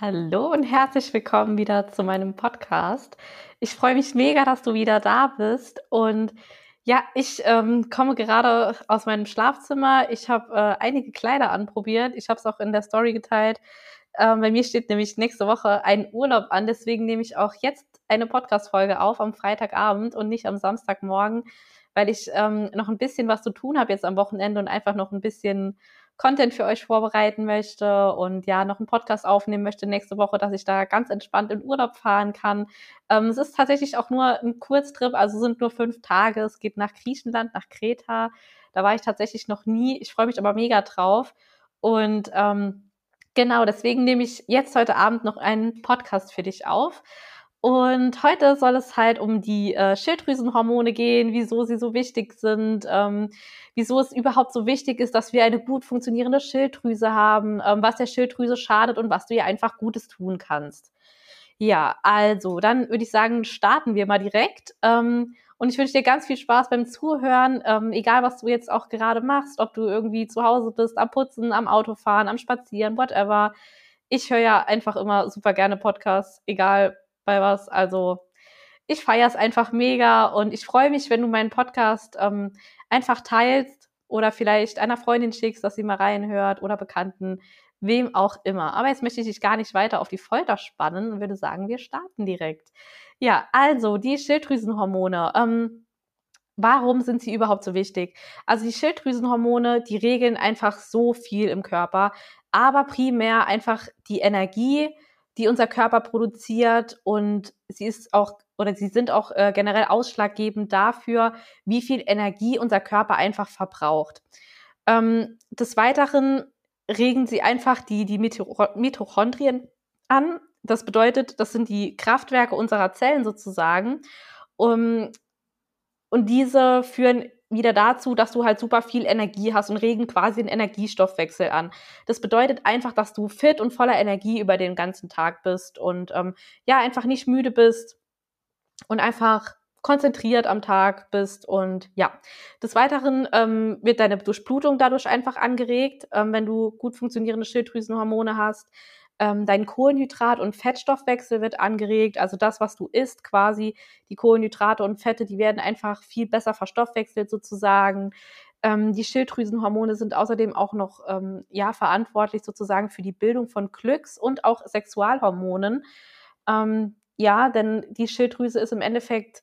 Hallo und herzlich willkommen wieder zu meinem Podcast. Ich freue mich mega, dass du wieder da bist. Und ja, ich ähm, komme gerade aus meinem Schlafzimmer. Ich habe äh, einige Kleider anprobiert. Ich habe es auch in der Story geteilt. Ähm, bei mir steht nämlich nächste Woche ein Urlaub an. Deswegen nehme ich auch jetzt eine Podcast-Folge auf am Freitagabend und nicht am Samstagmorgen, weil ich ähm, noch ein bisschen was zu tun habe jetzt am Wochenende und einfach noch ein bisschen Content für euch vorbereiten möchte und ja, noch einen Podcast aufnehmen möchte nächste Woche, dass ich da ganz entspannt in Urlaub fahren kann. Ähm, es ist tatsächlich auch nur ein Kurztrip, also sind nur fünf Tage. Es geht nach Griechenland, nach Kreta. Da war ich tatsächlich noch nie. Ich freue mich aber mega drauf. Und ähm, genau, deswegen nehme ich jetzt heute Abend noch einen Podcast für dich auf. Und heute soll es halt um die äh, Schilddrüsenhormone gehen, wieso sie so wichtig sind, ähm, wieso es überhaupt so wichtig ist, dass wir eine gut funktionierende Schilddrüse haben, ähm, was der Schilddrüse schadet und was du ihr einfach Gutes tun kannst. Ja, also dann würde ich sagen, starten wir mal direkt. Ähm, und ich wünsche dir ganz viel Spaß beim Zuhören, ähm, egal was du jetzt auch gerade machst, ob du irgendwie zu Hause bist, am Putzen, am Autofahren, am Spazieren, whatever. Ich höre ja einfach immer super gerne Podcasts, egal bei was. Also ich feiere es einfach mega und ich freue mich, wenn du meinen Podcast ähm, einfach teilst oder vielleicht einer Freundin schickst, dass sie mal reinhört oder Bekannten, wem auch immer. Aber jetzt möchte ich dich gar nicht weiter auf die Folter spannen und würde sagen, wir starten direkt. Ja, also die Schilddrüsenhormone. Ähm, warum sind sie überhaupt so wichtig? Also die Schilddrüsenhormone, die regeln einfach so viel im Körper, aber primär einfach die Energie, die unser Körper produziert und sie ist auch oder sie sind auch äh, generell ausschlaggebend dafür, wie viel Energie unser Körper einfach verbraucht. Ähm, des Weiteren regen sie einfach die, die Mitochondrien an. Das bedeutet, das sind die Kraftwerke unserer Zellen sozusagen. Um, und diese führen wieder dazu, dass du halt super viel Energie hast und regen quasi den Energiestoffwechsel an. Das bedeutet einfach, dass du fit und voller Energie über den ganzen Tag bist und ähm, ja, einfach nicht müde bist und einfach konzentriert am Tag bist und ja. Des Weiteren ähm, wird deine Durchblutung dadurch einfach angeregt, ähm, wenn du gut funktionierende Schilddrüsenhormone hast. Ähm, dein Kohlenhydrat- und Fettstoffwechsel wird angeregt. Also das, was du isst, quasi die Kohlenhydrate und Fette, die werden einfach viel besser verstoffwechselt sozusagen. Ähm, die Schilddrüsenhormone sind außerdem auch noch ähm, ja verantwortlich sozusagen für die Bildung von Glücks- und auch Sexualhormonen. Ähm, ja, denn die Schilddrüse ist im Endeffekt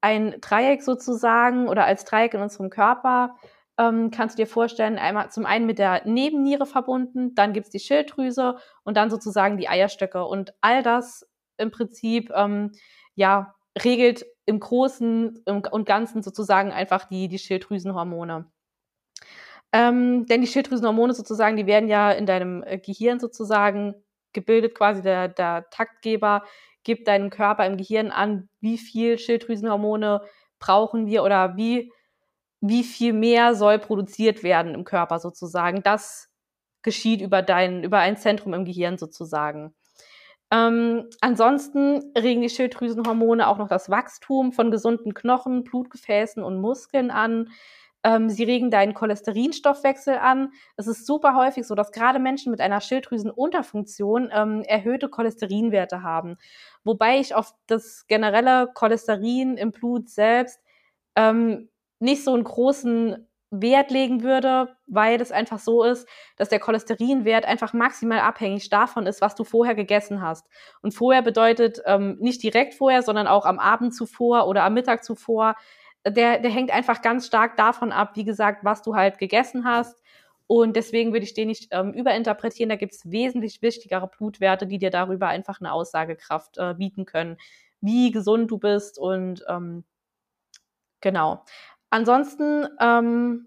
ein Dreieck sozusagen oder als Dreieck in unserem Körper ähm, kannst du dir vorstellen, einmal zum einen mit der Nebenniere verbunden, dann gibt's die Schilddrüse und dann sozusagen die Eierstöcke. Und all das im Prinzip ähm, ja regelt im Großen und Ganzen sozusagen einfach die, die Schilddrüsenhormone. Ähm, denn die Schilddrüsenhormone sozusagen, die werden ja in deinem äh, Gehirn sozusagen gebildet, quasi der, der Taktgeber gibt deinem Körper im Gehirn an, wie viel Schilddrüsenhormone brauchen wir oder wie wie viel mehr soll produziert werden im Körper sozusagen. Das geschieht über dein, über ein Zentrum im Gehirn sozusagen. Ähm, ansonsten regen die Schilddrüsenhormone auch noch das Wachstum von gesunden Knochen, Blutgefäßen und Muskeln an. Ähm, sie regen deinen Cholesterinstoffwechsel an. Es ist super häufig so, dass gerade Menschen mit einer Schilddrüsenunterfunktion ähm, erhöhte Cholesterinwerte haben. Wobei ich auf das generelle Cholesterin im Blut selbst ähm, nicht so einen großen Wert legen würde, weil es einfach so ist, dass der Cholesterinwert einfach maximal abhängig davon ist, was du vorher gegessen hast. Und vorher bedeutet ähm, nicht direkt vorher, sondern auch am Abend zuvor oder am Mittag zuvor. Der, der hängt einfach ganz stark davon ab, wie gesagt, was du halt gegessen hast. Und deswegen würde ich den nicht ähm, überinterpretieren. Da gibt es wesentlich wichtigere Blutwerte, die dir darüber einfach eine Aussagekraft äh, bieten können, wie gesund du bist und ähm, genau. Ansonsten ähm,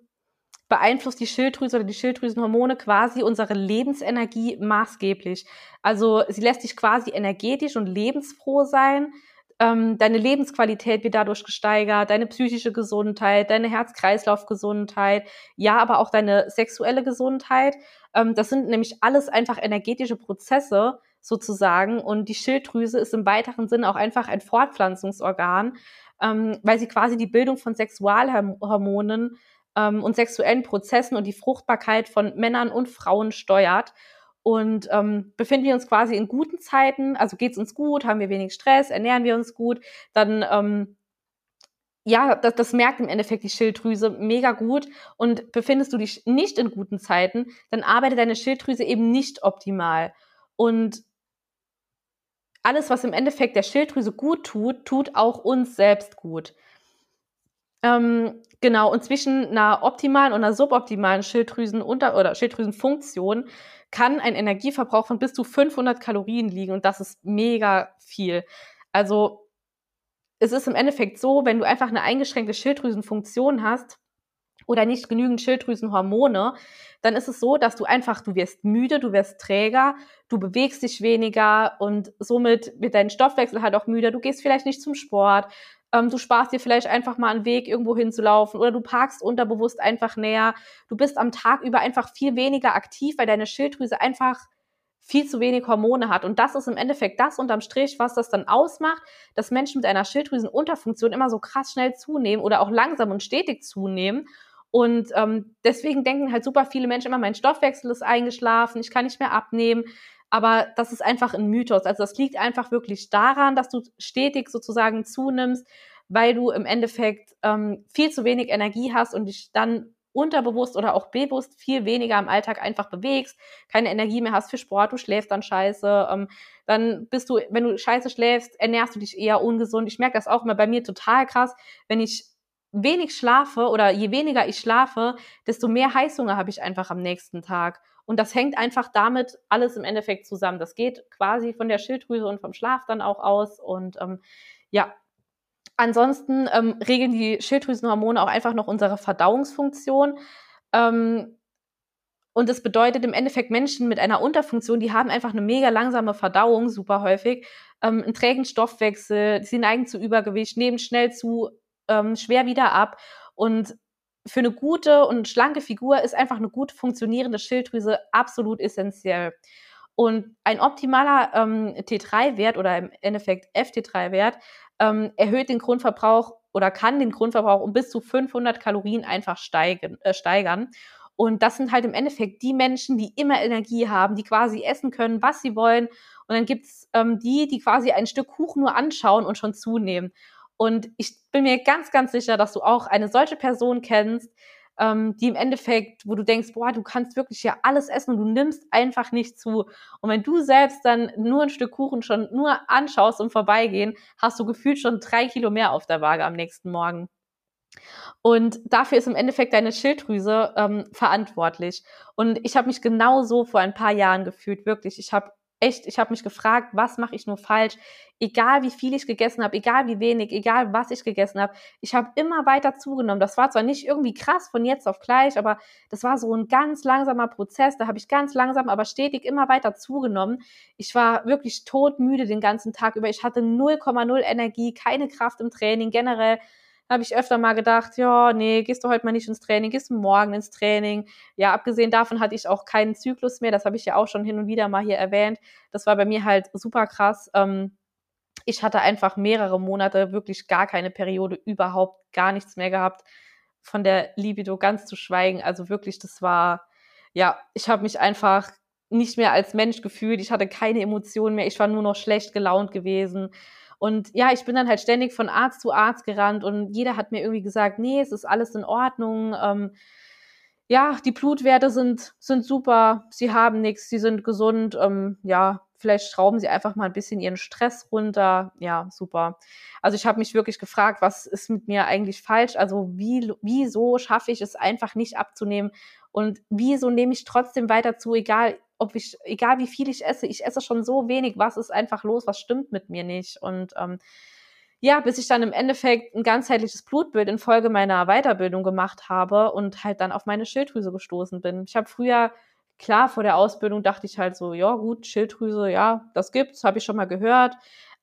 beeinflusst die Schilddrüse oder die Schilddrüsenhormone quasi unsere Lebensenergie maßgeblich. Also sie lässt dich quasi energetisch und lebensfroh sein. Ähm, deine Lebensqualität wird dadurch gesteigert, deine psychische Gesundheit, deine Herz-Kreislauf-Gesundheit, ja, aber auch deine sexuelle Gesundheit. Ähm, das sind nämlich alles einfach energetische Prozesse sozusagen. Und die Schilddrüse ist im weiteren Sinne auch einfach ein Fortpflanzungsorgan ähm, weil sie quasi die Bildung von Sexualhormonen ähm, und sexuellen Prozessen und die Fruchtbarkeit von Männern und Frauen steuert. Und ähm, befinden wir uns quasi in guten Zeiten, also geht es uns gut, haben wir wenig Stress, ernähren wir uns gut, dann ähm, ja, das, das merkt im Endeffekt die Schilddrüse mega gut. Und befindest du dich nicht in guten Zeiten, dann arbeitet deine Schilddrüse eben nicht optimal. Und alles, was im Endeffekt der Schilddrüse gut tut, tut auch uns selbst gut. Ähm, genau, und zwischen einer optimalen und einer suboptimalen Schilddrüsenunter- oder Schilddrüsenfunktion kann ein Energieverbrauch von bis zu 500 Kalorien liegen und das ist mega viel. Also es ist im Endeffekt so, wenn du einfach eine eingeschränkte Schilddrüsenfunktion hast oder nicht genügend Schilddrüsenhormone, dann ist es so, dass du einfach, du wirst müde, du wirst träger, du bewegst dich weniger und somit wird dein Stoffwechsel halt auch müder. Du gehst vielleicht nicht zum Sport, ähm, du sparst dir vielleicht einfach mal einen Weg, irgendwo hinzulaufen oder du parkst unterbewusst einfach näher. Du bist am Tag über einfach viel weniger aktiv, weil deine Schilddrüse einfach viel zu wenig Hormone hat. Und das ist im Endeffekt das unterm Strich, was das dann ausmacht, dass Menschen mit einer Schilddrüsenunterfunktion immer so krass schnell zunehmen oder auch langsam und stetig zunehmen. Und ähm, deswegen denken halt super viele Menschen immer, mein Stoffwechsel ist eingeschlafen, ich kann nicht mehr abnehmen. Aber das ist einfach ein Mythos. Also das liegt einfach wirklich daran, dass du stetig sozusagen zunimmst, weil du im Endeffekt ähm, viel zu wenig Energie hast und dich dann unterbewusst oder auch bewusst viel weniger im Alltag einfach bewegst, keine Energie mehr hast für Sport, du schläfst dann scheiße, ähm, dann bist du, wenn du scheiße schläfst, ernährst du dich eher ungesund. Ich merke das auch immer bei mir total krass, wenn ich wenig schlafe oder je weniger ich schlafe, desto mehr Heißhunger habe ich einfach am nächsten Tag. Und das hängt einfach damit alles im Endeffekt zusammen. Das geht quasi von der Schilddrüse und vom Schlaf dann auch aus. Und ähm, ja, ansonsten ähm, regeln die Schilddrüsenhormone auch einfach noch unsere Verdauungsfunktion. Ähm, und das bedeutet im Endeffekt Menschen mit einer Unterfunktion, die haben einfach eine mega langsame Verdauung, super häufig, ähm, einen trägen Stoffwechsel, sie neigen zu Übergewicht, nehmen schnell zu ähm, schwer wieder ab. Und für eine gute und schlanke Figur ist einfach eine gut funktionierende Schilddrüse absolut essentiell. Und ein optimaler ähm, T3-Wert oder im Endeffekt FT3-Wert ähm, erhöht den Grundverbrauch oder kann den Grundverbrauch um bis zu 500 Kalorien einfach steigen, äh, steigern. Und das sind halt im Endeffekt die Menschen, die immer Energie haben, die quasi essen können, was sie wollen. Und dann gibt's ähm, die, die quasi ein Stück Kuchen nur anschauen und schon zunehmen. Und ich bin mir ganz, ganz sicher, dass du auch eine solche Person kennst, ähm, die im Endeffekt, wo du denkst, boah, du kannst wirklich ja alles essen und du nimmst einfach nicht zu. Und wenn du selbst dann nur ein Stück Kuchen schon nur anschaust und vorbeigehen, hast du gefühlt schon drei Kilo mehr auf der Waage am nächsten Morgen. Und dafür ist im Endeffekt deine Schilddrüse ähm, verantwortlich. Und ich habe mich genau so vor ein paar Jahren gefühlt, wirklich. Ich habe echt, ich habe mich gefragt, was mache ich nur falsch? Egal wie viel ich gegessen habe, egal wie wenig, egal was ich gegessen habe, ich habe immer weiter zugenommen. Das war zwar nicht irgendwie krass von jetzt auf gleich, aber das war so ein ganz langsamer Prozess. Da habe ich ganz langsam, aber stetig immer weiter zugenommen. Ich war wirklich todmüde den ganzen Tag über. Ich hatte 0,0 Energie, keine Kraft im Training generell habe ich öfter mal gedacht, ja, nee, gehst du heute mal nicht ins Training, gehst du morgen ins Training. Ja, abgesehen davon hatte ich auch keinen Zyklus mehr. Das habe ich ja auch schon hin und wieder mal hier erwähnt. Das war bei mir halt super krass. Ähm, ich hatte einfach mehrere Monate wirklich gar keine Periode, überhaupt gar nichts mehr gehabt. Von der Libido ganz zu schweigen. Also wirklich, das war, ja, ich habe mich einfach nicht mehr als Mensch gefühlt. Ich hatte keine Emotionen mehr. Ich war nur noch schlecht gelaunt gewesen. Und ja, ich bin dann halt ständig von Arzt zu Arzt gerannt und jeder hat mir irgendwie gesagt, nee, es ist alles in Ordnung. Ähm, ja, die Blutwerte sind, sind super, sie haben nichts, sie sind gesund. Ähm, ja, vielleicht schrauben sie einfach mal ein bisschen ihren Stress runter. Ja, super. Also ich habe mich wirklich gefragt, was ist mit mir eigentlich falsch? Also wie, wieso schaffe ich es einfach nicht abzunehmen? Und wieso nehme ich trotzdem weiter zu, egal ob ich, egal wie viel ich esse, ich esse schon so wenig, was ist einfach los, was stimmt mit mir nicht? Und ähm, ja, bis ich dann im Endeffekt ein ganzheitliches Blutbild infolge meiner Weiterbildung gemacht habe und halt dann auf meine Schilddrüse gestoßen bin. Ich habe früher, klar, vor der Ausbildung dachte ich halt so, ja gut, Schilddrüse, ja, das gibt's, habe ich schon mal gehört.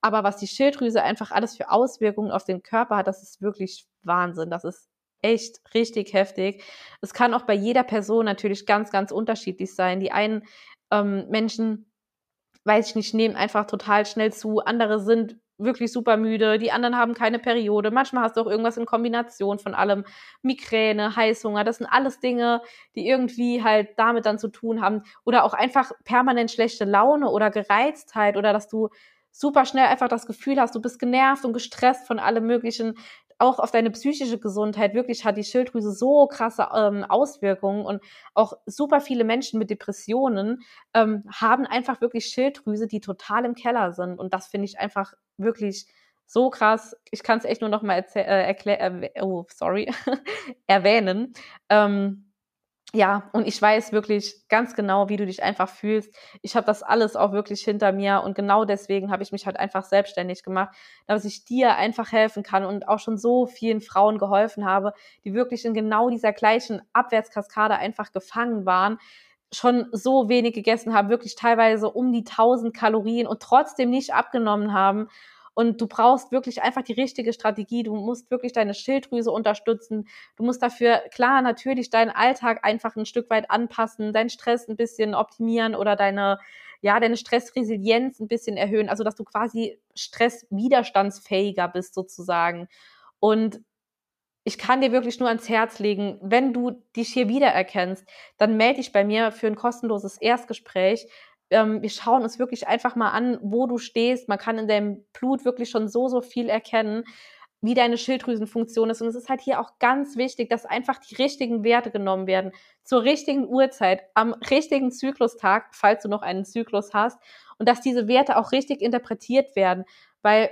Aber was die Schilddrüse einfach alles für Auswirkungen auf den Körper hat, das ist wirklich Wahnsinn. Das ist echt richtig heftig. Es kann auch bei jeder Person natürlich ganz, ganz unterschiedlich sein. Die einen ähm, Menschen, weiß ich nicht, nehmen einfach total schnell zu. Andere sind wirklich super müde, die anderen haben keine Periode. Manchmal hast du auch irgendwas in Kombination von allem. Migräne, Heißhunger, das sind alles Dinge, die irgendwie halt damit dann zu tun haben. Oder auch einfach permanent schlechte Laune oder Gereiztheit oder dass du super schnell einfach das Gefühl hast, du bist genervt und gestresst von allem Möglichen auch auf deine psychische Gesundheit wirklich hat die Schilddrüse so krasse ähm, Auswirkungen und auch super viele Menschen mit Depressionen ähm, haben einfach wirklich Schilddrüse, die total im Keller sind und das finde ich einfach wirklich so krass. Ich kann es echt nur noch mal äh, erklären, äh, oh sorry, erwähnen. Ähm, ja, und ich weiß wirklich ganz genau, wie du dich einfach fühlst. Ich habe das alles auch wirklich hinter mir und genau deswegen habe ich mich halt einfach selbstständig gemacht, dass ich dir einfach helfen kann und auch schon so vielen Frauen geholfen habe, die wirklich in genau dieser gleichen Abwärtskaskade einfach gefangen waren, schon so wenig gegessen haben, wirklich teilweise um die 1000 Kalorien und trotzdem nicht abgenommen haben und du brauchst wirklich einfach die richtige Strategie. Du musst wirklich deine Schilddrüse unterstützen. Du musst dafür, klar, natürlich deinen Alltag einfach ein Stück weit anpassen, deinen Stress ein bisschen optimieren oder deine, ja, deine Stressresilienz ein bisschen erhöhen. Also, dass du quasi stresswiderstandsfähiger bist sozusagen. Und ich kann dir wirklich nur ans Herz legen, wenn du dich hier wiedererkennst, dann melde dich bei mir für ein kostenloses Erstgespräch ähm, wir schauen uns wirklich einfach mal an, wo du stehst. Man kann in deinem Blut wirklich schon so, so viel erkennen, wie deine Schilddrüsenfunktion ist. Und es ist halt hier auch ganz wichtig, dass einfach die richtigen Werte genommen werden, zur richtigen Uhrzeit, am richtigen Zyklustag, falls du noch einen Zyklus hast, und dass diese Werte auch richtig interpretiert werden. Weil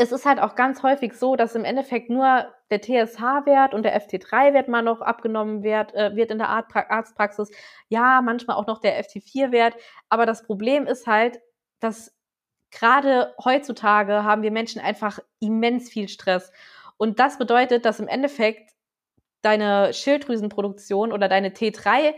es ist halt auch ganz häufig so, dass im Endeffekt nur der TSH-Wert und der FT3-Wert mal noch abgenommen wird, äh, wird in der Arztpraxis. Ja, manchmal auch noch der FT4-Wert. Aber das Problem ist halt, dass gerade heutzutage haben wir Menschen einfach immens viel Stress. Und das bedeutet, dass im Endeffekt deine Schilddrüsenproduktion oder deine T3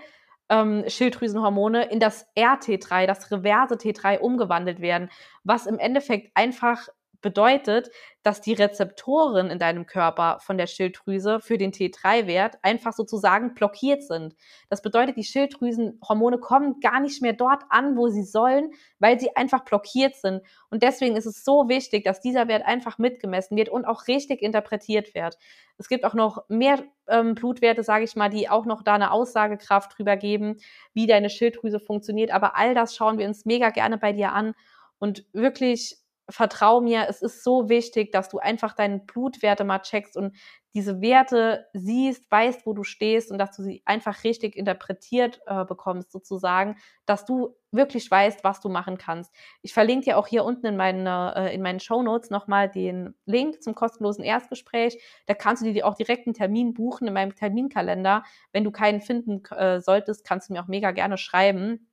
ähm, Schilddrüsenhormone in das RT3, das reverse T3 umgewandelt werden, was im Endeffekt einfach bedeutet, dass die Rezeptoren in deinem Körper von der Schilddrüse für den T3-Wert einfach sozusagen blockiert sind. Das bedeutet, die Schilddrüsenhormone kommen gar nicht mehr dort an, wo sie sollen, weil sie einfach blockiert sind. Und deswegen ist es so wichtig, dass dieser Wert einfach mitgemessen wird und auch richtig interpretiert wird. Es gibt auch noch mehr ähm, Blutwerte, sage ich mal, die auch noch da eine Aussagekraft drüber geben, wie deine Schilddrüse funktioniert. Aber all das schauen wir uns mega gerne bei dir an und wirklich vertrau mir, es ist so wichtig, dass du einfach deine Blutwerte mal checkst und diese Werte siehst, weißt, wo du stehst und dass du sie einfach richtig interpretiert äh, bekommst, sozusagen, dass du wirklich weißt, was du machen kannst. Ich verlinke dir auch hier unten in, meine, äh, in meinen Show Notes nochmal den Link zum kostenlosen Erstgespräch. Da kannst du dir auch direkt einen Termin buchen in meinem Terminkalender. Wenn du keinen finden äh, solltest, kannst du mir auch mega gerne schreiben.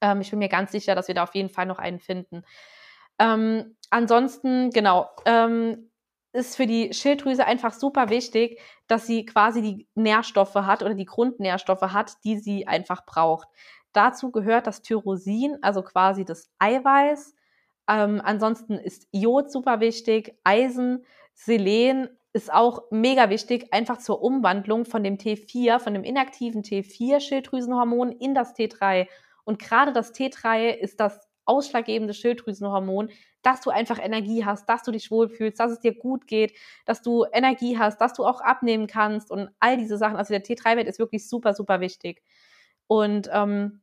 Ähm, ich bin mir ganz sicher, dass wir da auf jeden Fall noch einen finden. Ähm, ansonsten, genau, ähm, ist für die Schilddrüse einfach super wichtig, dass sie quasi die Nährstoffe hat oder die Grundnährstoffe hat, die sie einfach braucht. Dazu gehört das Tyrosin, also quasi das Eiweiß. Ähm, ansonsten ist Jod super wichtig, Eisen, Selen ist auch mega wichtig, einfach zur Umwandlung von dem T4, von dem inaktiven T4-Schilddrüsenhormon in das T3. Und gerade das T3 ist das ausschlaggebende Schilddrüsenhormon, dass du einfach Energie hast, dass du dich wohlfühlst, dass es dir gut geht, dass du Energie hast, dass du auch abnehmen kannst und all diese Sachen. Also der T3-Wert ist wirklich super, super wichtig. Und ähm,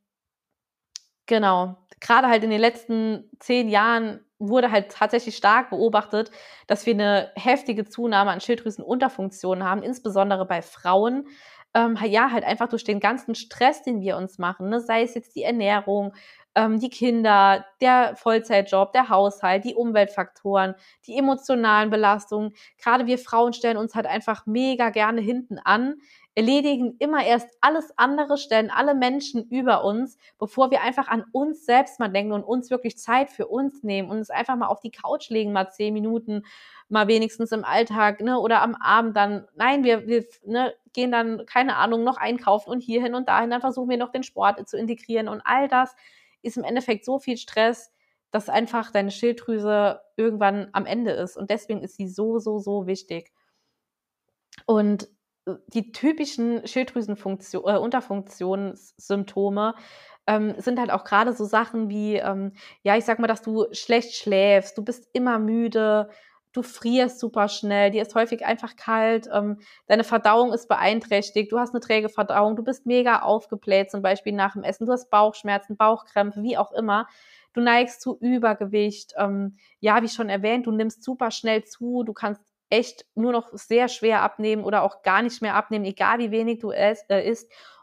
genau, gerade halt in den letzten zehn Jahren wurde halt tatsächlich stark beobachtet, dass wir eine heftige Zunahme an Schilddrüsenunterfunktionen haben, insbesondere bei Frauen. Ähm, ja, halt einfach durch den ganzen Stress, den wir uns machen, ne? sei es jetzt die Ernährung, ähm, die Kinder, der Vollzeitjob, der Haushalt, die Umweltfaktoren, die emotionalen Belastungen. Gerade wir Frauen stellen uns halt einfach mega gerne hinten an, erledigen immer erst alles andere, stellen alle Menschen über uns, bevor wir einfach an uns selbst mal denken und uns wirklich Zeit für uns nehmen und uns einfach mal auf die Couch legen, mal zehn Minuten, mal wenigstens im Alltag, ne, oder am Abend dann, nein, wir, wir ne, gehen dann, keine Ahnung, noch einkaufen und hierhin und dahin, dann versuchen wir noch den Sport zu integrieren und all das ist im Endeffekt so viel Stress, dass einfach deine Schilddrüse irgendwann am Ende ist. Und deswegen ist sie so, so, so wichtig. Und äh, die typischen Schilddrüsenfunktion, äh, Unterfunktionssymptome ähm, sind halt auch gerade so Sachen wie, ähm, ja, ich sag mal, dass du schlecht schläfst, du bist immer müde, du frierst super schnell, dir ist häufig einfach kalt, ähm, deine Verdauung ist beeinträchtigt, du hast eine träge Verdauung, du bist mega aufgebläht, zum Beispiel nach dem Essen, du hast Bauchschmerzen, Bauchkrämpfe, wie auch immer. Du neigst zu Übergewicht, ähm, ja, wie schon erwähnt, du nimmst super schnell zu, du kannst echt nur noch sehr schwer abnehmen oder auch gar nicht mehr abnehmen, egal wie wenig du isst. Äh,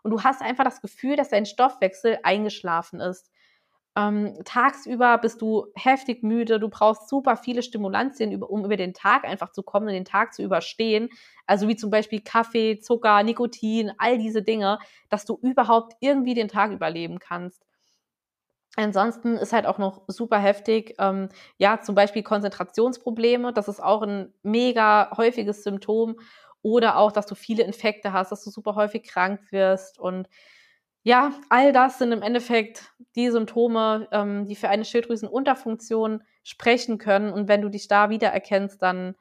und du hast einfach das Gefühl, dass dein Stoffwechsel eingeschlafen ist. Ähm, tagsüber bist du heftig müde, du brauchst super viele Stimulantien, um über den Tag einfach zu kommen und den Tag zu überstehen. Also wie zum Beispiel Kaffee, Zucker, Nikotin, all diese Dinge, dass du überhaupt irgendwie den Tag überleben kannst. Ansonsten ist halt auch noch super heftig, ähm, ja, zum Beispiel Konzentrationsprobleme, das ist auch ein mega häufiges Symptom. Oder auch, dass du viele Infekte hast, dass du super häufig krank wirst und ja, all das sind im Endeffekt die Symptome, ähm, die für eine Schilddrüsenunterfunktion sprechen können. Und wenn du dich da wiedererkennst, dann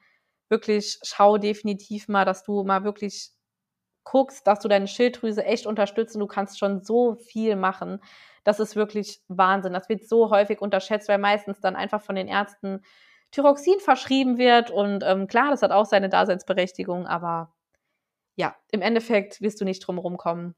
wirklich schau definitiv mal, dass du mal wirklich guckst, dass du deine Schilddrüse echt unterstützt und du kannst schon so viel machen. Das ist wirklich Wahnsinn. Das wird so häufig unterschätzt, weil meistens dann einfach von den Ärzten Thyroxin verschrieben wird. Und ähm, klar, das hat auch seine Daseinsberechtigung, aber ja, im Endeffekt wirst du nicht drum herum kommen,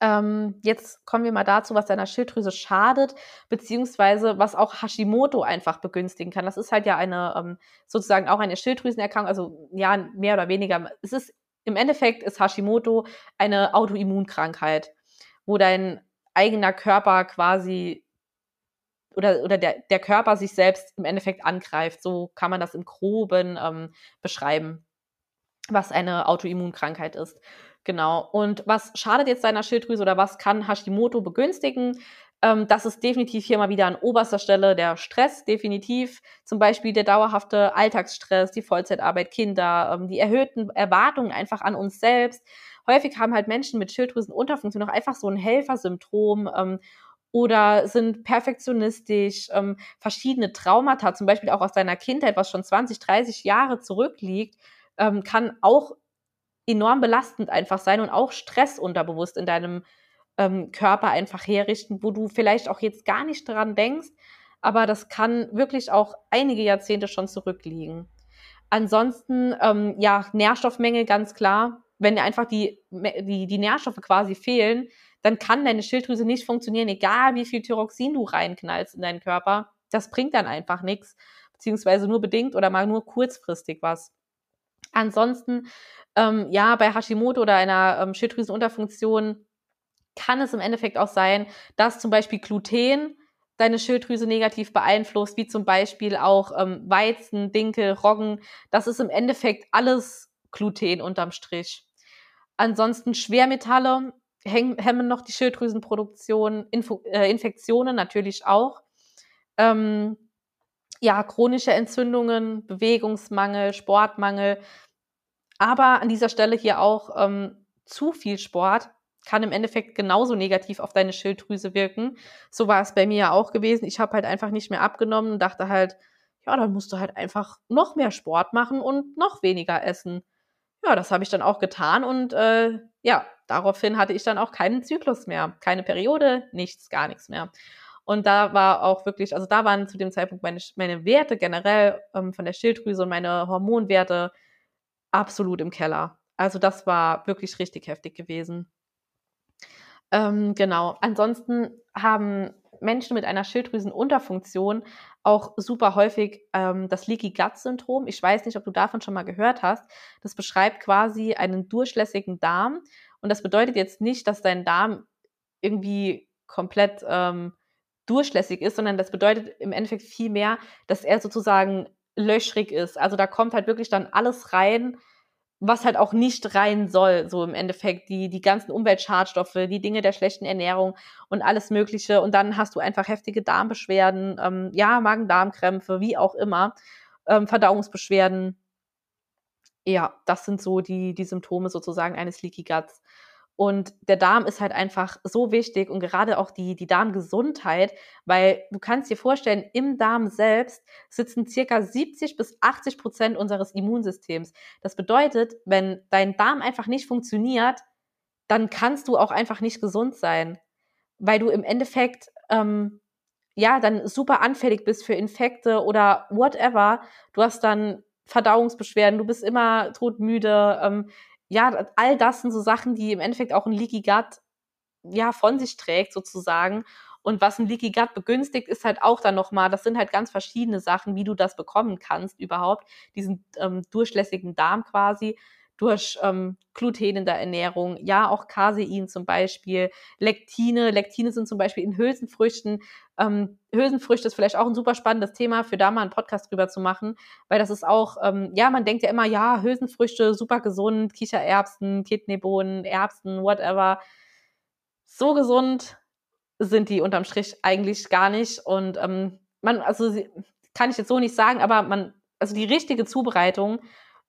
ähm, jetzt kommen wir mal dazu, was deiner Schilddrüse schadet, beziehungsweise was auch Hashimoto einfach begünstigen kann. Das ist halt ja eine, ähm, sozusagen auch eine Schilddrüsenerkrankung, also ja, mehr oder weniger. Es ist, im Endeffekt ist Hashimoto eine Autoimmunkrankheit, wo dein eigener Körper quasi oder, oder der, der Körper sich selbst im Endeffekt angreift. So kann man das im Groben ähm, beschreiben, was eine Autoimmunkrankheit ist. Genau. Und was schadet jetzt deiner Schilddrüse oder was kann Hashimoto begünstigen? Ähm, das ist definitiv hier mal wieder an oberster Stelle der Stress, definitiv. Zum Beispiel der dauerhafte Alltagsstress, die Vollzeitarbeit, Kinder, ähm, die erhöhten Erwartungen einfach an uns selbst. Häufig haben halt Menschen mit Schilddrüsenunterfunktion auch einfach so ein Helfersymptom ähm, oder sind perfektionistisch, ähm, verschiedene Traumata, zum Beispiel auch aus deiner Kindheit, was schon 20, 30 Jahre zurückliegt, ähm, kann auch enorm belastend einfach sein und auch Stress unterbewusst in deinem ähm, Körper einfach herrichten, wo du vielleicht auch jetzt gar nicht dran denkst, aber das kann wirklich auch einige Jahrzehnte schon zurückliegen. Ansonsten, ähm, ja, Nährstoffmenge ganz klar. Wenn einfach die, die, die Nährstoffe quasi fehlen, dann kann deine Schilddrüse nicht funktionieren, egal wie viel Thyroxin du reinknallst in deinen Körper. Das bringt dann einfach nichts, beziehungsweise nur bedingt oder mal nur kurzfristig was. Ansonsten ähm, ja, bei Hashimoto oder einer ähm, Schilddrüsenunterfunktion kann es im Endeffekt auch sein, dass zum Beispiel Gluten deine Schilddrüse negativ beeinflusst, wie zum Beispiel auch ähm, Weizen, Dinkel, Roggen. Das ist im Endeffekt alles Gluten unterm Strich. Ansonsten Schwermetalle hemmen noch die Schilddrüsenproduktion, Info äh, Infektionen natürlich auch. Ähm, ja, chronische Entzündungen, Bewegungsmangel, Sportmangel, aber an dieser Stelle hier auch ähm, zu viel Sport kann im Endeffekt genauso negativ auf deine Schilddrüse wirken. So war es bei mir ja auch gewesen. Ich habe halt einfach nicht mehr abgenommen und dachte halt, ja, dann musst du halt einfach noch mehr Sport machen und noch weniger essen. Ja, das habe ich dann auch getan und äh, ja, daraufhin hatte ich dann auch keinen Zyklus mehr, keine Periode, nichts, gar nichts mehr. Und da war auch wirklich, also da waren zu dem Zeitpunkt meine, meine Werte generell ähm, von der Schilddrüse und meine Hormonwerte absolut im Keller. Also das war wirklich richtig heftig gewesen. Ähm, genau. Ansonsten haben Menschen mit einer Schilddrüsenunterfunktion auch super häufig ähm, das Leaky Gut Syndrom. Ich weiß nicht, ob du davon schon mal gehört hast. Das beschreibt quasi einen durchlässigen Darm. Und das bedeutet jetzt nicht, dass dein Darm irgendwie komplett ähm, durchlässig ist, sondern das bedeutet im Endeffekt viel mehr, dass er sozusagen löchrig ist. Also da kommt halt wirklich dann alles rein, was halt auch nicht rein soll, so im Endeffekt, die, die ganzen Umweltschadstoffe, die Dinge der schlechten Ernährung und alles Mögliche. Und dann hast du einfach heftige Darmbeschwerden, ähm, ja, Magen-Darm-Krämpfe, wie auch immer, ähm, Verdauungsbeschwerden. Ja, das sind so die, die Symptome sozusagen eines Leaky Guts. Und der Darm ist halt einfach so wichtig und gerade auch die, die Darmgesundheit, weil du kannst dir vorstellen, im Darm selbst sitzen circa 70 bis 80 Prozent unseres Immunsystems. Das bedeutet, wenn dein Darm einfach nicht funktioniert, dann kannst du auch einfach nicht gesund sein. weil du im Endeffekt ähm, ja dann super anfällig bist für Infekte oder whatever. Du hast dann Verdauungsbeschwerden, du bist immer todmüde. Ähm, ja, all das sind so Sachen, die im Endeffekt auch ein Leaky Gut ja von sich trägt sozusagen. Und was ein Leaky Gut begünstigt, ist halt auch dann nochmal, das sind halt ganz verschiedene Sachen, wie du das bekommen kannst überhaupt, diesen ähm, durchlässigen Darm quasi durch ähm, Gluten in der Ernährung, ja auch Casein zum Beispiel, Lektine. Lektine sind zum Beispiel in Hülsenfrüchten. Ähm, Hülsenfrüchte ist vielleicht auch ein super spannendes Thema, für da mal einen Podcast drüber zu machen, weil das ist auch, ähm, ja, man denkt ja immer, ja, Hülsenfrüchte, super gesund, Kichererbsen, Kidneybohnen, Erbsen, whatever. So gesund sind die unterm Strich eigentlich gar nicht. Und ähm, man, also kann ich jetzt so nicht sagen, aber man, also die richtige Zubereitung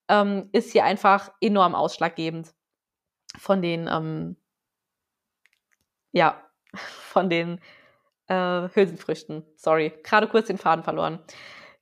ähm, ist hier einfach enorm ausschlaggebend von den, ähm, ja, von den äh, Hülsenfrüchten. Sorry, gerade kurz den Faden verloren.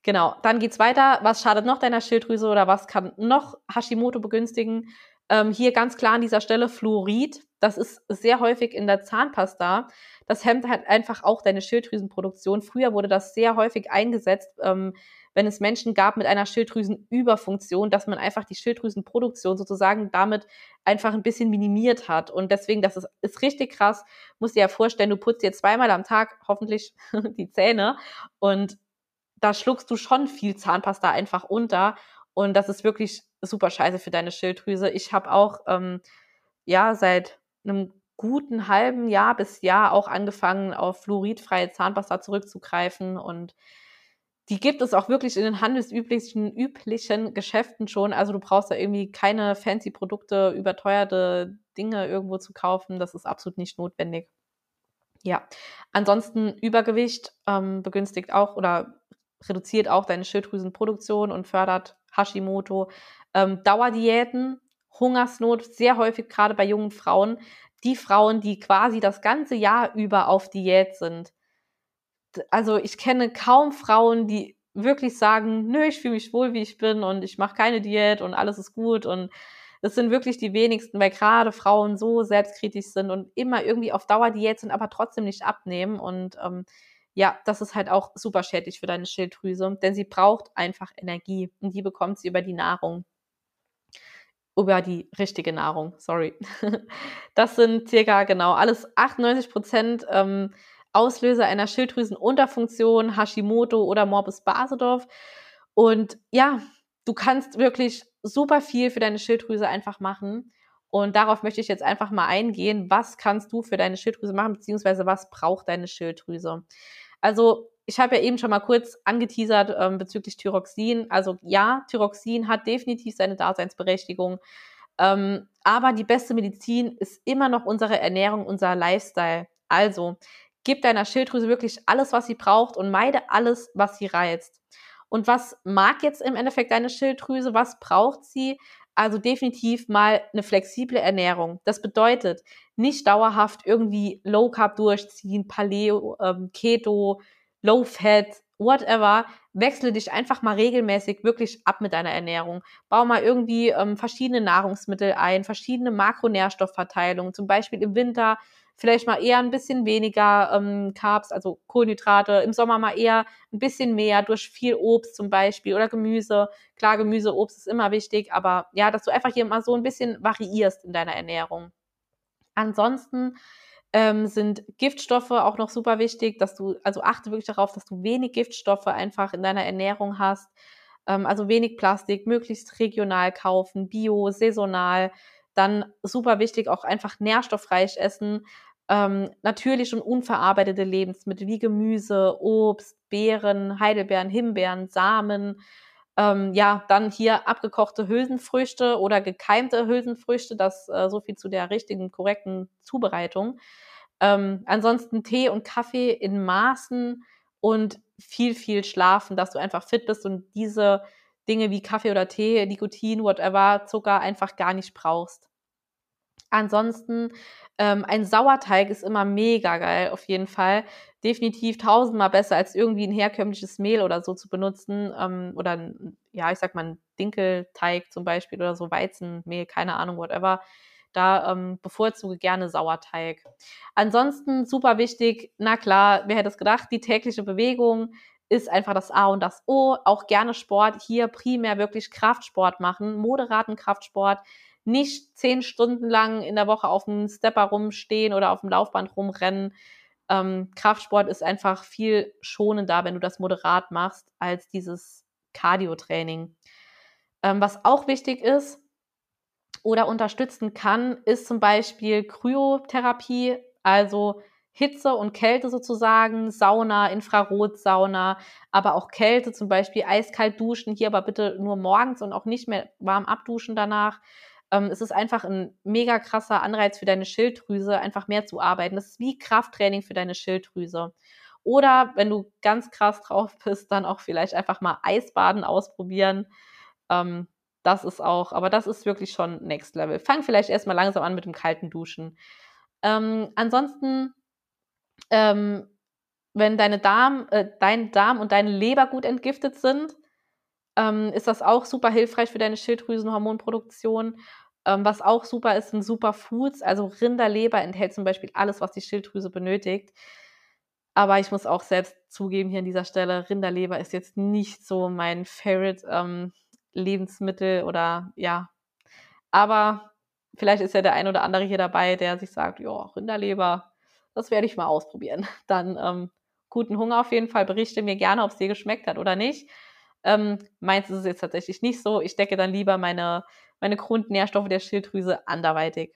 Genau, dann geht's weiter. Was schadet noch deiner Schilddrüse oder was kann noch Hashimoto begünstigen? Ähm, hier ganz klar an dieser Stelle Fluorid. Das ist sehr häufig in der Zahnpasta. Das hemmt halt einfach auch deine Schilddrüsenproduktion. Früher wurde das sehr häufig eingesetzt, ähm, wenn es Menschen gab mit einer Schilddrüsenüberfunktion, dass man einfach die Schilddrüsenproduktion sozusagen damit einfach ein bisschen minimiert hat. Und deswegen, das ist, ist richtig krass. Muss dir ja vorstellen, du putzt dir zweimal am Tag hoffentlich die Zähne und da schluckst du schon viel Zahnpasta einfach unter. Und das ist wirklich super scheiße für deine Schilddrüse. Ich habe auch, ähm, ja, seit einem guten halben Jahr bis Jahr auch angefangen, auf fluoridfreie Zahnpasta zurückzugreifen und die gibt es auch wirklich in den handelsüblichen üblichen Geschäften schon. Also du brauchst da irgendwie keine fancy Produkte, überteuerte Dinge irgendwo zu kaufen. Das ist absolut nicht notwendig. Ja, ansonsten Übergewicht ähm, begünstigt auch oder reduziert auch deine Schilddrüsenproduktion und fördert Hashimoto. Ähm, Dauerdiäten, Hungersnot, sehr häufig gerade bei jungen Frauen. Die Frauen, die quasi das ganze Jahr über auf Diät sind also ich kenne kaum Frauen, die wirklich sagen, nö, ich fühle mich wohl, wie ich bin und ich mache keine Diät und alles ist gut und das sind wirklich die wenigsten, weil gerade Frauen so selbstkritisch sind und immer irgendwie auf Dauer Diät sind, aber trotzdem nicht abnehmen und ähm, ja, das ist halt auch super schädlich für deine Schilddrüse, denn sie braucht einfach Energie und die bekommt sie über die Nahrung. Über die richtige Nahrung, sorry. Das sind circa genau alles 98 Prozent ähm, Auslöser einer Schilddrüsenunterfunktion, Hashimoto oder Morbus Basedorf. Und ja, du kannst wirklich super viel für deine Schilddrüse einfach machen. Und darauf möchte ich jetzt einfach mal eingehen. Was kannst du für deine Schilddrüse machen, beziehungsweise was braucht deine Schilddrüse? Also, ich habe ja eben schon mal kurz angeteasert ähm, bezüglich Thyroxin. Also ja, Thyroxin hat definitiv seine Daseinsberechtigung. Ähm, aber die beste Medizin ist immer noch unsere Ernährung, unser Lifestyle. Also, Gib deiner Schilddrüse wirklich alles, was sie braucht und meide alles, was sie reizt. Und was mag jetzt im Endeffekt deine Schilddrüse? Was braucht sie? Also definitiv mal eine flexible Ernährung. Das bedeutet nicht dauerhaft irgendwie Low Carb durchziehen, Paleo, ähm, Keto, Low Fat, whatever. Wechsle dich einfach mal regelmäßig wirklich ab mit deiner Ernährung. Bau mal irgendwie ähm, verschiedene Nahrungsmittel ein, verschiedene Makronährstoffverteilungen. Zum Beispiel im Winter vielleicht mal eher ein bisschen weniger ähm, Carbs, also Kohlenhydrate, im Sommer mal eher ein bisschen mehr durch viel Obst zum Beispiel oder Gemüse. Klar, Gemüse, Obst ist immer wichtig, aber ja, dass du einfach hier mal so ein bisschen variierst in deiner Ernährung. Ansonsten ähm, sind Giftstoffe auch noch super wichtig, dass du, also achte wirklich darauf, dass du wenig Giftstoffe einfach in deiner Ernährung hast. Ähm, also wenig Plastik, möglichst regional kaufen, bio, saisonal. Dann super wichtig, auch einfach nährstoffreich essen. Ähm, natürlich und unverarbeitete Lebensmittel wie Gemüse, Obst, Beeren, Heidelbeeren, Himbeeren, Samen. Ähm, ja, dann hier abgekochte Hülsenfrüchte oder gekeimte Hülsenfrüchte, das äh, so viel zu der richtigen, korrekten Zubereitung. Ähm, ansonsten Tee und Kaffee in Maßen und viel, viel schlafen, dass du einfach fit bist und diese Dinge wie Kaffee oder Tee, Nikotin, whatever, Zucker einfach gar nicht brauchst. Ansonsten, ähm, ein Sauerteig ist immer mega geil, auf jeden Fall. Definitiv tausendmal besser, als irgendwie ein herkömmliches Mehl oder so zu benutzen. Ähm, oder, ein, ja, ich sag mal, ein Dinkelteig zum Beispiel oder so Weizenmehl, keine Ahnung, whatever. Da ähm, bevorzuge gerne Sauerteig. Ansonsten super wichtig, na klar, wer hätte es gedacht, die tägliche Bewegung ist einfach das A und das O. Auch gerne Sport. Hier primär wirklich Kraftsport machen, moderaten Kraftsport. Nicht zehn Stunden lang in der Woche auf dem Stepper rumstehen oder auf dem Laufband rumrennen. Ähm, Kraftsport ist einfach viel schonender, wenn du das moderat machst, als dieses Cardio-Training. Ähm, was auch wichtig ist oder unterstützen kann, ist zum Beispiel Kryotherapie, also Hitze und Kälte sozusagen, Sauna, Infrarotsauna, aber auch Kälte, zum Beispiel eiskalt duschen, hier aber bitte nur morgens und auch nicht mehr warm abduschen danach. Ähm, es ist einfach ein mega krasser Anreiz für deine Schilddrüse, einfach mehr zu arbeiten. Das ist wie Krafttraining für deine Schilddrüse. Oder wenn du ganz krass drauf bist, dann auch vielleicht einfach mal Eisbaden ausprobieren. Ähm, das ist auch, aber das ist wirklich schon Next Level. Fang vielleicht erstmal langsam an mit dem kalten Duschen. Ähm, ansonsten ähm, wenn deine Darm, äh, dein Darm und deine Leber gut entgiftet sind, ähm, ist das auch super hilfreich für deine Schilddrüsenhormonproduktion. Ähm, was auch super ist, sind Superfoods. Also Rinderleber enthält zum Beispiel alles, was die Schilddrüse benötigt. Aber ich muss auch selbst zugeben hier an dieser Stelle, Rinderleber ist jetzt nicht so mein Favorite ähm, Lebensmittel oder ja. Aber vielleicht ist ja der ein oder andere hier dabei, der sich sagt, ja, Rinderleber, das werde ich mal ausprobieren. Dann ähm, guten Hunger auf jeden Fall. Berichte mir gerne, ob es dir geschmeckt hat oder nicht. Ähm, meins ist es jetzt tatsächlich nicht so. Ich decke dann lieber meine, meine Grundnährstoffe der Schilddrüse anderweitig.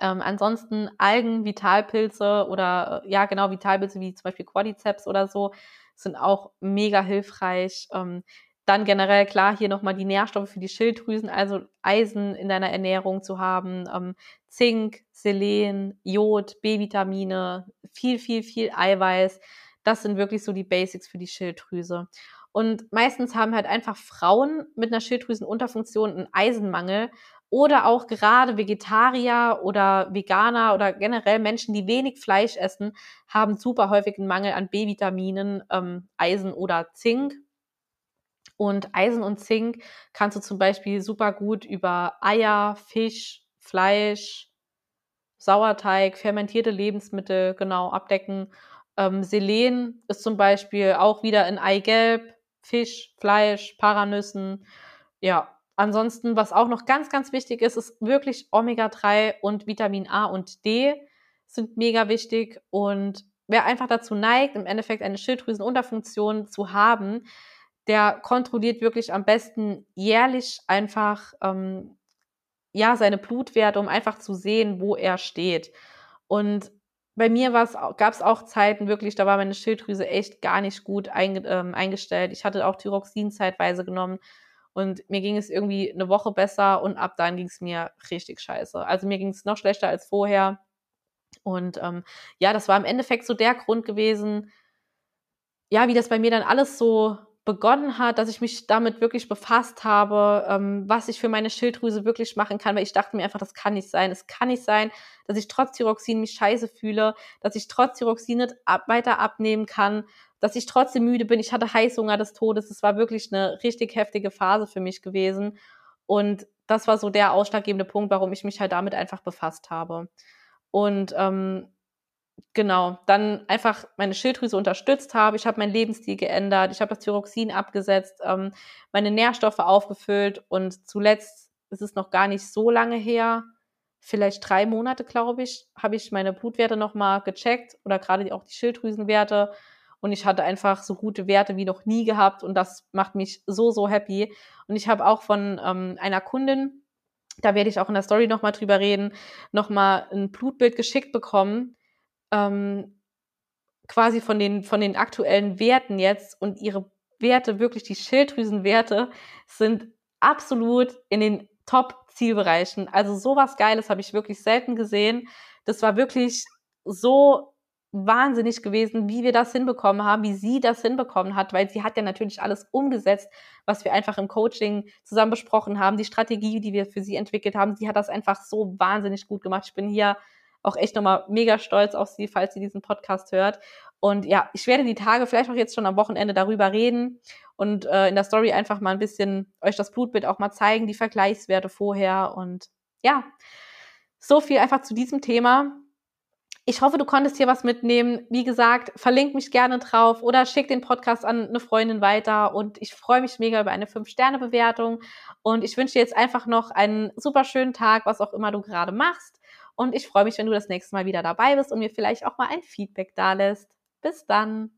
Ähm, ansonsten Algen, Vitalpilze oder äh, ja genau Vitalpilze wie zum Beispiel Quadriceps oder so sind auch mega hilfreich. Ähm, dann generell klar hier nochmal die Nährstoffe für die Schilddrüsen, also Eisen in deiner Ernährung zu haben, ähm, Zink, Selen, Jod, B-Vitamine, viel, viel, viel Eiweiß. Das sind wirklich so die Basics für die Schilddrüse. Und meistens haben halt einfach Frauen mit einer Schilddrüsenunterfunktion einen Eisenmangel oder auch gerade Vegetarier oder Veganer oder generell Menschen, die wenig Fleisch essen, haben super häufig einen Mangel an B-Vitaminen, ähm, Eisen oder Zink. Und Eisen und Zink kannst du zum Beispiel super gut über Eier, Fisch, Fleisch, Sauerteig, fermentierte Lebensmittel genau abdecken. Ähm, Selen ist zum Beispiel auch wieder in Eigelb, Fisch, Fleisch, Paranüssen. Ja, ansonsten, was auch noch ganz, ganz wichtig ist, ist wirklich Omega-3 und Vitamin A und D sind mega wichtig. Und wer einfach dazu neigt, im Endeffekt eine Schilddrüsenunterfunktion zu haben, der kontrolliert wirklich am besten jährlich einfach ähm, ja seine Blutwerte, um einfach zu sehen, wo er steht. Und bei mir gab es auch Zeiten wirklich, da war meine Schilddrüse echt gar nicht gut einge, ähm, eingestellt. Ich hatte auch Thyroxin zeitweise genommen und mir ging es irgendwie eine Woche besser und ab dann ging es mir richtig scheiße. Also mir ging es noch schlechter als vorher. Und ähm, ja, das war im Endeffekt so der Grund gewesen, ja, wie das bei mir dann alles so begonnen hat, dass ich mich damit wirklich befasst habe, ähm, was ich für meine Schilddrüse wirklich machen kann, weil ich dachte mir einfach, das kann nicht sein. Es kann nicht sein, dass ich trotz Thyroxin mich scheiße fühle, dass ich trotz Thyroxin nicht ab, weiter abnehmen kann, dass ich trotzdem müde bin. Ich hatte Heißhunger des Todes. Es war wirklich eine richtig heftige Phase für mich gewesen. Und das war so der ausschlaggebende Punkt, warum ich mich halt damit einfach befasst habe. Und ähm, genau, dann einfach meine Schilddrüse unterstützt habe. Ich habe meinen Lebensstil geändert, ich habe das Thyroxin abgesetzt, ähm, meine Nährstoffe aufgefüllt. Und zuletzt ist es noch gar nicht so lange her, vielleicht drei Monate, glaube ich, habe ich meine Blutwerte nochmal gecheckt oder gerade auch die Schilddrüsenwerte. Und ich hatte einfach so gute Werte wie noch nie gehabt. Und das macht mich so, so happy. Und ich habe auch von ähm, einer Kundin, da werde ich auch in der Story nochmal drüber reden, nochmal ein Blutbild geschickt bekommen, ähm, quasi von den, von den aktuellen Werten jetzt und ihre Werte, wirklich die Schilddrüsenwerte, sind absolut in den Top-Zielbereichen. Also sowas Geiles habe ich wirklich selten gesehen. Das war wirklich so wahnsinnig gewesen, wie wir das hinbekommen haben, wie sie das hinbekommen hat, weil sie hat ja natürlich alles umgesetzt, was wir einfach im Coaching zusammen besprochen haben, die Strategie, die wir für sie entwickelt haben. Sie hat das einfach so wahnsinnig gut gemacht. Ich bin hier auch echt nochmal mega stolz auf sie, falls sie diesen Podcast hört. Und ja, ich werde die Tage, vielleicht auch jetzt schon am Wochenende darüber reden und äh, in der Story einfach mal ein bisschen euch das Blutbild auch mal zeigen, die Vergleichswerte vorher. Und ja, so viel einfach zu diesem Thema. Ich hoffe, du konntest hier was mitnehmen. Wie gesagt, verlink mich gerne drauf oder schick den Podcast an eine Freundin weiter. Und ich freue mich mega über eine 5-Sterne-Bewertung. Und ich wünsche dir jetzt einfach noch einen super schönen Tag, was auch immer du gerade machst. Und ich freue mich, wenn du das nächste Mal wieder dabei bist und mir vielleicht auch mal ein Feedback da lässt. Bis dann.